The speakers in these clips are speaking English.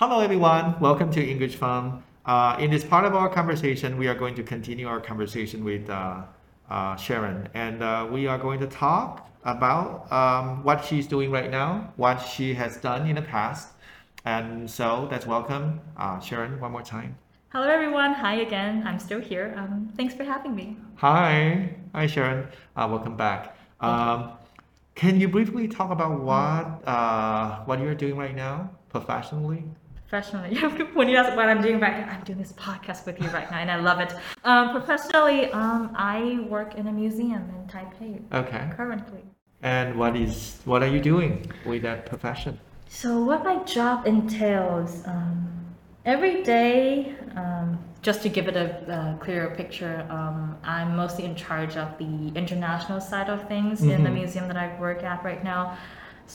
Hello, everyone. Welcome to English Fun. Uh, in this part of our conversation, we are going to continue our conversation with uh, uh, Sharon, and uh, we are going to talk about um, what she's doing right now, what she has done in the past. And so let's welcome uh, Sharon one more time. Hello, everyone. Hi again. I'm still here. Um, thanks for having me. Hi, hi, Sharon. Uh, welcome back. Um, can you briefly talk about what uh, what you're doing right now professionally? Professionally, when you ask what I'm doing right now, I'm doing this podcast with you right now, and I love it. Um, professionally, um, I work in a museum in Taipei Okay. currently. And what is what are you doing with that profession? So, what my job entails, um, every day, um, just to give it a, a clearer picture, um, I'm mostly in charge of the international side of things in the Mhm. museum that I work at right now.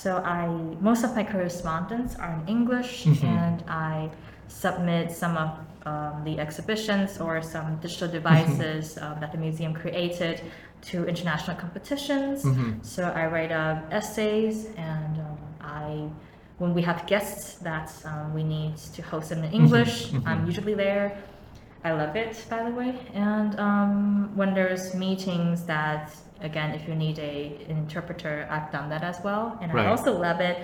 So, I most of my correspondence are in English, Mhm. and I submit some of um, the exhibitions or some digital devices um, that the museum created to international competitions. Mhm. So I write uh, essays, and um, I, when we have guests that um, we need to host them in English, mhm. I'm usually there. I love it, by the way. And um, when there's meetings that, again, if you need a interpreter, I've done that as well, and Right. I also love it.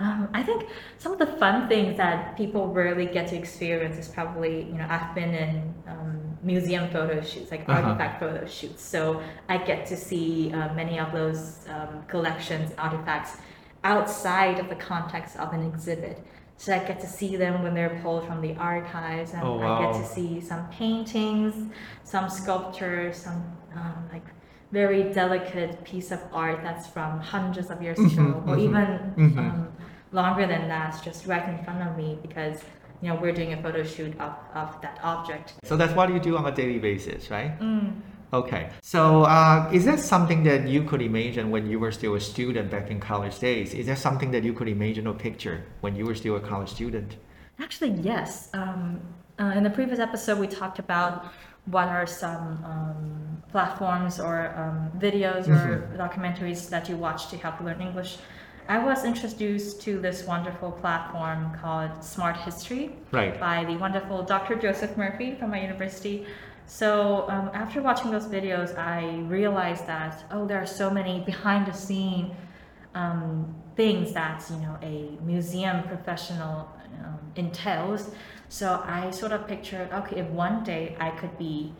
Um, I think some of the fun things that people rarely get to experience is probably, you know, I've been in um, museum photo shoots, like Uh-huh. artifact photo shoots. So I get to see uh, many of those um, collections, artifacts outside of the context of an exhibit. So I get to see them when they're pulled from the archives, and Oh, I get to see some paintings, some sculptures, some um, like very delicate piece of art that's from hundreds of years Mhm, ago, or mhm, even mhm. um, longer than that, just right in front of me because you know we're doing a photo shoot of, of that object. So that's what you do on a daily basis, right? Mm. Okay. So uh, is that something that you could imagine when you were still a student back in college days? Is that something that you could imagine or picture when you were still a college student? Actually, yes. Um, uh, in the previous episode, we talked about what are some um, platforms or um, videos or documentaries that you watch to help you learn English. I was introduced to this wonderful platform called Smart History Right. by the wonderful Dr. Joseph Murphy from my university. So um, after watching those videos, I realized that oh, there are so many behind the scene um, things that you know a museum professional um, entails. So I sort of pictured okay, if one day I could be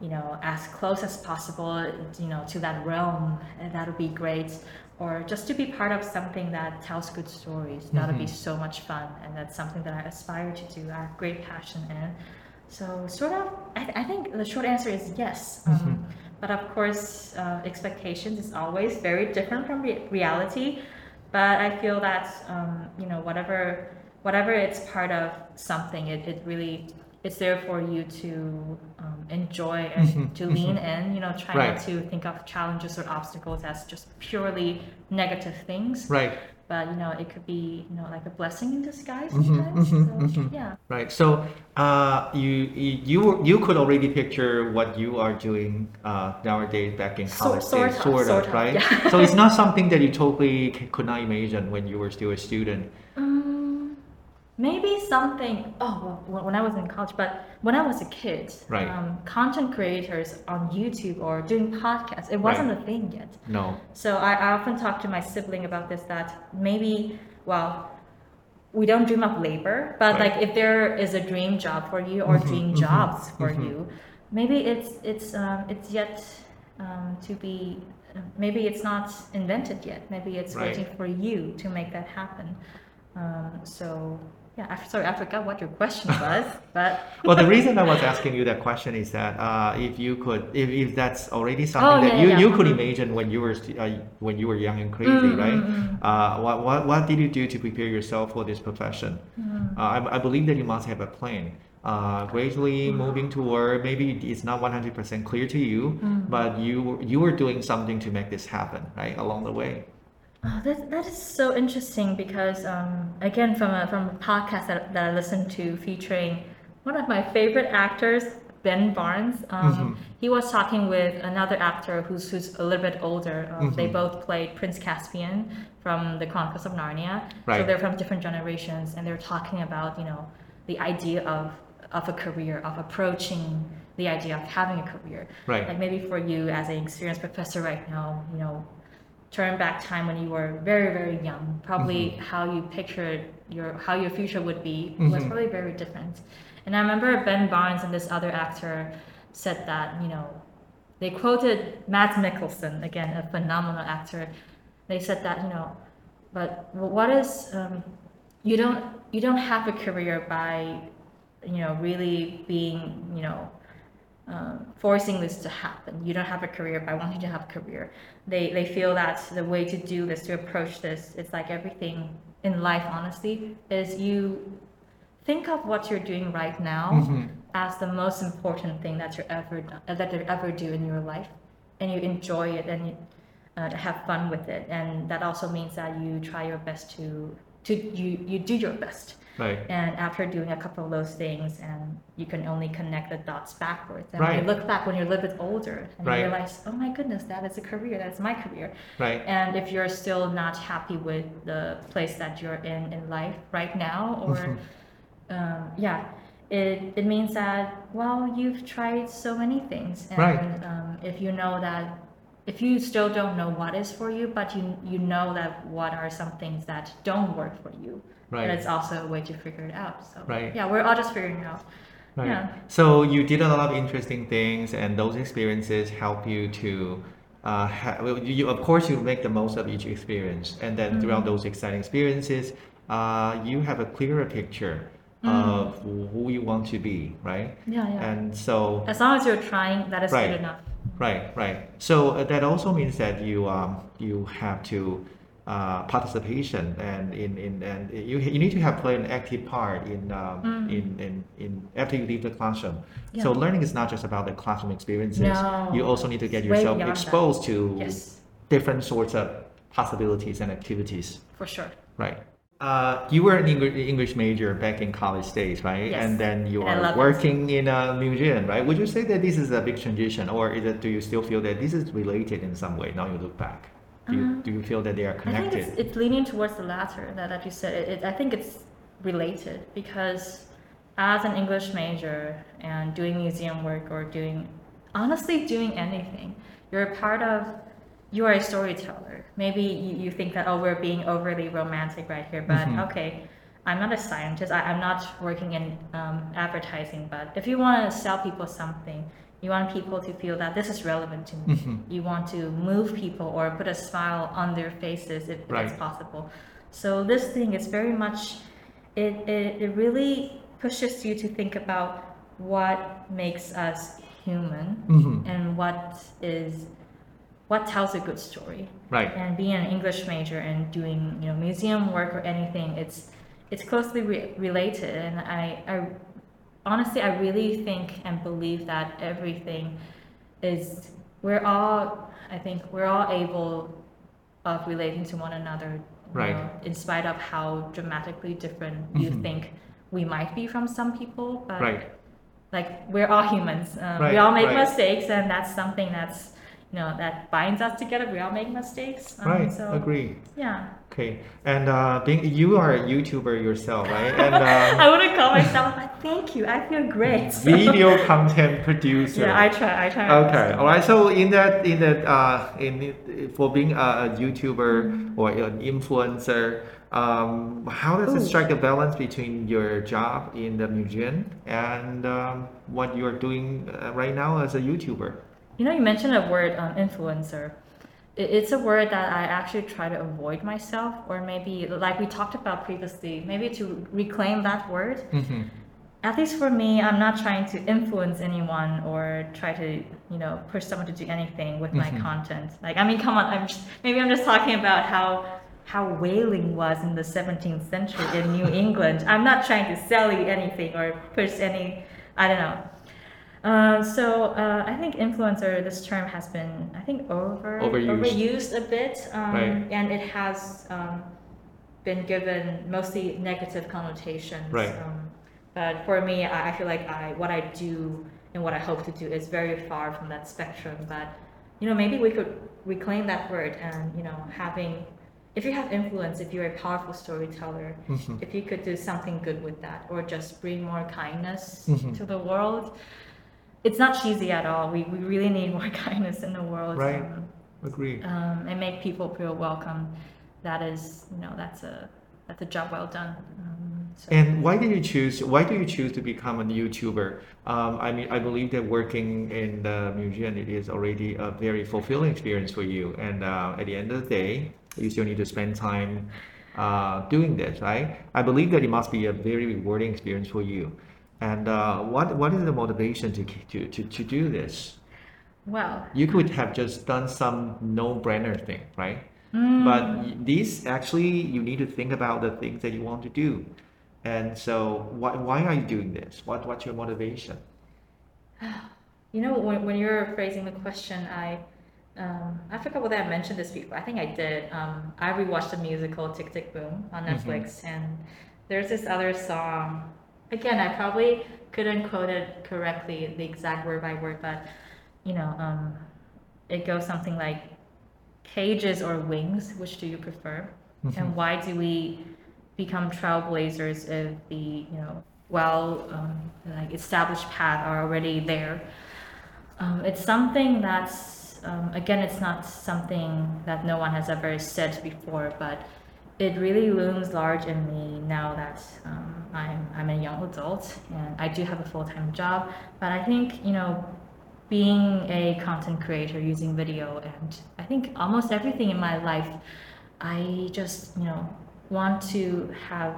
you know as close as possible you know to that realm, that would be great. Or just to be part of something that tells good stories, that would be Mhm. so much fun, and that's something that I aspire to do. I have great passion in. So, sort of, I, th- I think the short answer is yes. Um, Mhm. But of course, uh, expectations is always very different from re- reality. But I feel that um, you know whatever whatever it's part of something, it, it really it's there for you to um, enjoy and Mhm, to lean in. You know, try Right. not to think of challenges or obstacles as just purely negative things. Right. But you know, it could be you know like a blessing in disguise Mhm, sometimes. mhm, so. Yeah. Right. So uh, you you you could already picture what you are doing uh, nowadays back in So- college sort days, of, sort of, sort of, right? yeah. so it's not something that you totally could not imagine when you were still a student. Um, maybe something. Oh, well, when I was in college, but when I was a kid, Right. um, content creators on YouTube or doing podcasts, it wasn't a thing yet. No. So I, I often talk to my sibling about this. That maybe, well, we don't dream of labor, but Right. like if there is a dream job for you or Mhm, dream mhm, jobs for mhm. you, maybe it's it's um, it's yet um, to be. Maybe it's not invented yet. Maybe it's Right. waiting for you to make that happen. Um, so yeah, I, sorry, I forgot what your question was, but Well, the reason I was asking you that question is that uh, if you could, if, if that's already something Oh, that yeah, you, yeah, you could mhm. imagine when you were st- uh, when you were young and crazy, Mm, right? mm, mm. Uh, what, what what did you do to prepare yourself for this profession? Mm. Uh, I, I believe that you must have a plan. Uh, gradually moving toward maybe it's not 100% clear to you, Mm. but you you were doing something to make this happen, right? Along the way. Oh, that, that is so interesting because um, again from a from a podcast that, that I listened to featuring one of my favorite actors Ben Barnes. Um, Mhm. He was talking with another actor who's who's a little bit older. Um, They Mhm. both played Prince Caspian from The Chronicles of Narnia. So they're from different generations, and they're talking about you know the idea of of a career, of approaching the idea of having a career. Right. Like maybe for you as an experienced professor right now, you know, turn back time when you were very very young, probably Mm-hmm. how you pictured your how your future would be was Mhm. probably very different. And I remember Ben Barnes and this other actor said that you know they quoted Mads Mikkelsen again, a phenomenal actor. They said that you know, but what is um, you don't you don't have a career by you know really being you know um, forcing this to happen. You don't have a career but by wanting to have a career. They they feel that the way to do this, to approach this, it's like everything in life. Honestly, is you think of what you're doing right now Mhm. as the most important thing that you're ever uh, that you ever do in your life, and you enjoy it and you uh, have fun with it. And that also means that you try your best to to you you do your best. Right. And after doing a couple of those things, and you can only connect the dots backwards. And Right. you look back when you're a little bit older, and Right. you realize, oh my goodness, that is a career. That's my career. Right. And if you're still not happy with the place that you're in in life right now, or Mhm. um, yeah, it, it means that well, you've tried so many things, and Right. um, if you know that. If you still don't know what is for you, but you you know that what are some things that don't work for you, Right. and it's also a way to figure it out. So Right. yeah, we're all just figuring it out. Right. Yeah. So you did a lot of interesting things, and those experiences help you to. Uh, ha- well, you, of course, you make the most of each experience, and then Mm-hmm. throughout those exciting experiences, uh, you have a clearer picture of who you want to be, right? Yeah, yeah. And so, As long as you're trying, that is Right. good enough. right, right. So uh, that also means that you um, you have to uh, participation and in, in and you you need to have play an active part in um, Mm. in, in in after you leave the classroom. Yeah. So learning is not just about the classroom experiences. No. You also need to get yourself beyond that. exposed to Yes, different sorts of possibilities and activities. for sure. Right. Uh, you were an English, English major back in college days, right? Yes. And then you And are love it. working in a museum, right? Would you say that this is a big transition, or is it, do you still feel that this is related in some way now you look back? Do you, Uh, do you feel that they are connected? I think it's, it's leaning towards the latter that, that you said. It, it, I think it's related because as an English major and doing museum work or doing, honestly, doing anything, you're a part of, you are a storyteller. Maybe you, you think that, oh, we're being overly romantic right here, but Mhm. okay, I'm not a scientist. I, I'm not working in um, advertising, but if you want to sell people something, you want people to feel that this is relevant to me. Mhm. You want to move people or put a smile on their faces if Right. it's possible. So this thing is very much, it, it, it really pushes you to think about what makes us human Mhm. and what is, what tells a good story Right. and being an English major and doing you know museum work or anything, it's it's closely re- related. And I, I honestly I really think and believe that everything is we're all I think we're all able of relating to one another. Right. know, in spite of how dramatically different you Mhm. think we might be from some people, but Right. like we're all humans. Um, Right, we all make right. mistakes, and that's something that's you know that binds us together. We all make mistakes. Um, Right. So Agree. yeah, Okay. And uh, being you are a YouTuber yourself, right? And um, I wouldn't call myself. Thank you. I feel great. So- video content producer. Yeah, I try. I try. Okay, all right. So in that, in that, uh, in it- for being a, a YouTuber or an influencer, um, how does it strike a balance between your job in the museum and um, what you are doing uh, right now as a YouTuber? You know, you mentioned a word, um, influencer. It, it's a word that I actually try to avoid myself, or maybe like we talked about previously, maybe to reclaim that word. Mm-hmm. at least for me, I'm not trying to influence anyone or try to, you know, push someone to do anything with my Mhm. content. Like, I mean, come on, I'm just, maybe I'm just talking about how how whaling was in the 17th century in New England. I'm not trying to sell you anything or push any, I don't know. Uh, so uh, I think influencer, this term has been, I think, over Overused. overused a bit, um, Right. and it has um, been given mostly negative connotations. Right. Um, but for me, I, I feel like I what I do and what I hope to do is very far from that spectrum. But you know, maybe we could reclaim that word and you know, having if you have influence, if you're a powerful storyteller, Mhm. if you could do something good with that, or just bring more kindness Mhm. to the world, it's not cheesy at all. We, we really need more kindness in the world. Right. Um, Agree. um, and make people feel welcome. That is, you know, that's a that's a job well done. Um, so. And why did you choose? Why do you choose to become a YouTuber? Um, I mean, I believe that working in the museum it is already a very fulfilling experience for you. And uh, at the end of the day, you still need to spend time uh, doing this, right? I believe that it must be a very rewarding experience for you. And uh, what what is the motivation to to to, to do this? well, You could have just done some no-brainer thing, right? mm, But these actually, you need to think about the things that you want to do. And so, why, why are you doing this? What, what's your motivation? you know, when, when you're phrasing the question, I um, I forgot whether I mentioned this before. I think I did. Um, I rewatched the musical Tick Tick Boom on Mhm. Netflix, and there's this other song. Again, I probably couldn't quote it correctly, the exact word by word, but you know, um, it goes something like cages or wings, which do you prefer? Mhm. And why do we become trailblazers if the, you know, well, um, like established path are already there? Um, it's something that's, um, again, it's not something that no one has ever said before, but it really looms large in me now that um, I'm, I'm a young adult and I do have a full-time job. But I think, you know, being a content creator using video and I think almost everything in my life, I just, you know, want to have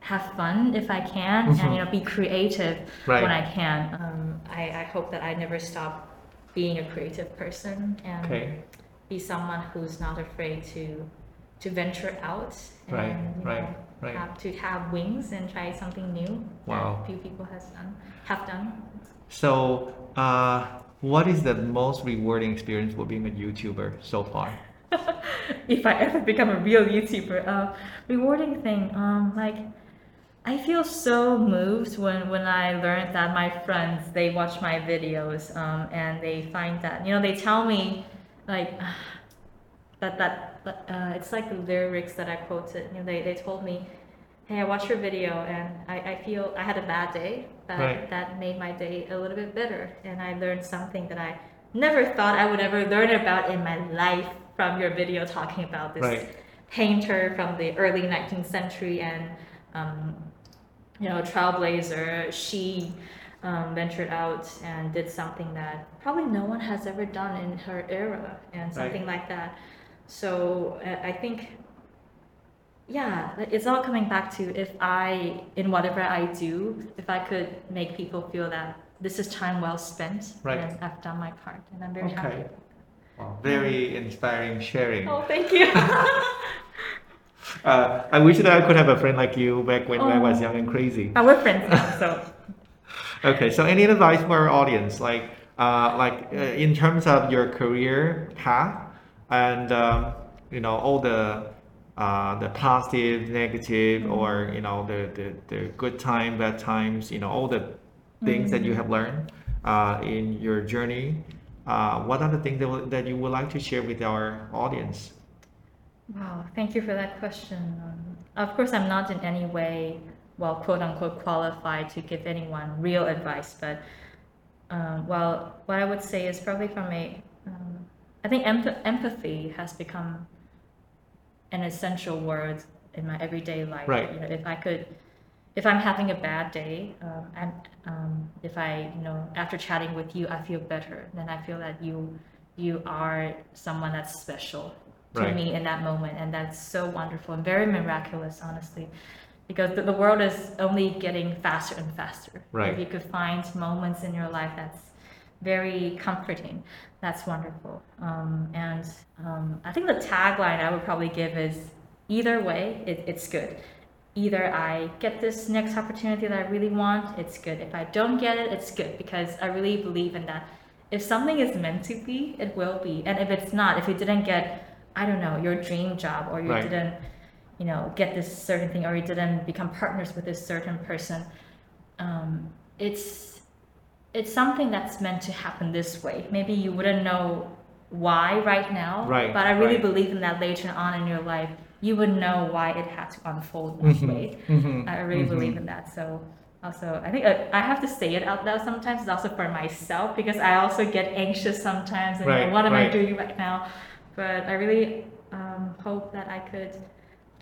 have fun if I can Mhm. and you know be creative Right. when I can. Um, I, I hope that I never stop being a creative person and Okay. be someone who's not afraid to to venture out and Right, you right, know, right. have to have wings and try something new Wow. that few people has done have done. So, uh, what is the most rewarding experience for being a YouTuber so far? if I ever become a real YouTuber, uh, rewarding thing, um, like I feel so moved when when I learned that my friends they watch my videos, um, and they find that you know they tell me like that that uh, it's like the lyrics that I quoted. You know, they they told me, "Hey, I watched your video and I, I feel I had a bad day, but Right. that made my day a little bit better, and I learned something that I never thought I would ever learn about in my life from your video talking about this Right. painter from the early 19th century and um, you know trailblazer. She um, ventured out and did something that probably no one has ever done in her era, and something like that. So uh, I think yeah, it's all coming back to if I, in whatever I do, if I could make people feel that this is time well spent, Right. then I've done my part, and I'm very happy. Okay. Wow, very inspiring sharing. Oh, thank you. Uh, I wish that I could have a friend like you back when I was Oh. young and crazy. Uh, we're friends now, so Okay, so any advice for our audience, like, uh, like uh, in terms of your career path, and um, you know all the uh, the positive, negative, or you know the, the the good time, bad times, you know all the things that you have learned uh, in your journey. Uh, what are the things that, that you would like to share with our audience? Wow, thank you for that question. Um, of course, I'm not in any way, well, quote unquote, qualified to give anyone real advice, but um, well, what I would say is probably from a, um, I think empath- empathy has become an essential word in my everyday life. Right. You know, if I could, if I'm having a bad day, um, and um, if I, you know, after chatting with you, I feel better, then I feel that you, you are someone that's special to Right. me in that moment, and that's so wonderful and very miraculous, honestly, because the, the world is only getting faster and faster. Right. If you could find moments in your life that's very comforting, that's wonderful. Um, and um, I think the tagline I would probably give is either way, it, it's good. Either I get this next opportunity that I really want, it's good. If I don't get it, it's good because I really believe in that. If something is meant to be, it will be. And if it's not, if you didn't get, I don't know, your dream job or you Right. didn't, you know, get this certain thing or you didn't become partners with this certain person, um, it's it's something that's meant to happen this way. Maybe you wouldn't know why right now, Right, but I really right. believe in that later on in your life, you would know why it had to unfold that Mhm, way. mhm, I really mhm. believe in that. So also, I think uh, I have to say it out loud sometimes. It's also for myself because I also get anxious sometimes. And Right, what am. I doing right now? But I really um, hope that I could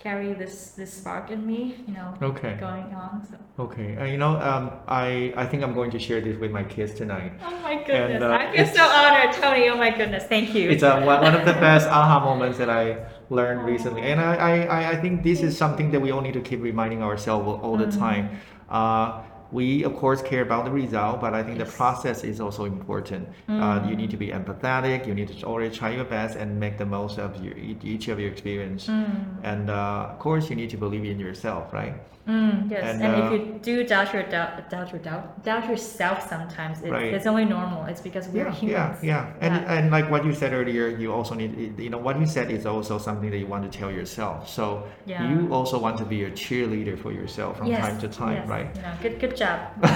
carry this this spark in me. You know, Okay. going on. So. Okay, uh, you know, um, I I think I'm going to share this with my kids tonight. Oh my goodness! uh, I feel so honored, Tony. Oh my goodness! Thank you. It's uh, one, one of the best aha moments that I learned recently, and I, I, I- think this is something that we all need to keep reminding ourselves all, the Mm. time. Uh, we of course care about the result, but I think the process is also important. Uh, you Mm. need to be empathetic. You need to always try your best and make the most of your, each each of your experience. Mm, And uh, of course, you need to believe in yourself, right? Mm, yes, And, and, uh, if you do doubt your doubt, doubt your doubt, doubt yourself sometimes, it's, Right. it's only normal. It's because we're Yeah, humans. yeah, yeah. And, Yeah. and like what you said earlier, you also need, you know, what you said is also something that you want to tell yourself. So Yeah. you also want to be a cheerleader for yourself from Yes, time to time, yes, right? Know, good, good job.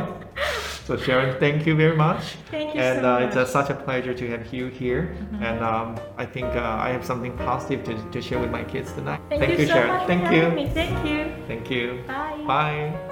So Sharon, thank you very much. Thank you and so uh, much. it's uh, such a pleasure to have you here. Mhm. And um, I think uh, I have something positive to, to share with my kids tonight. Thank, you, so Sharon. Thank you. me. Thank you. Thank you. Bye. Bye.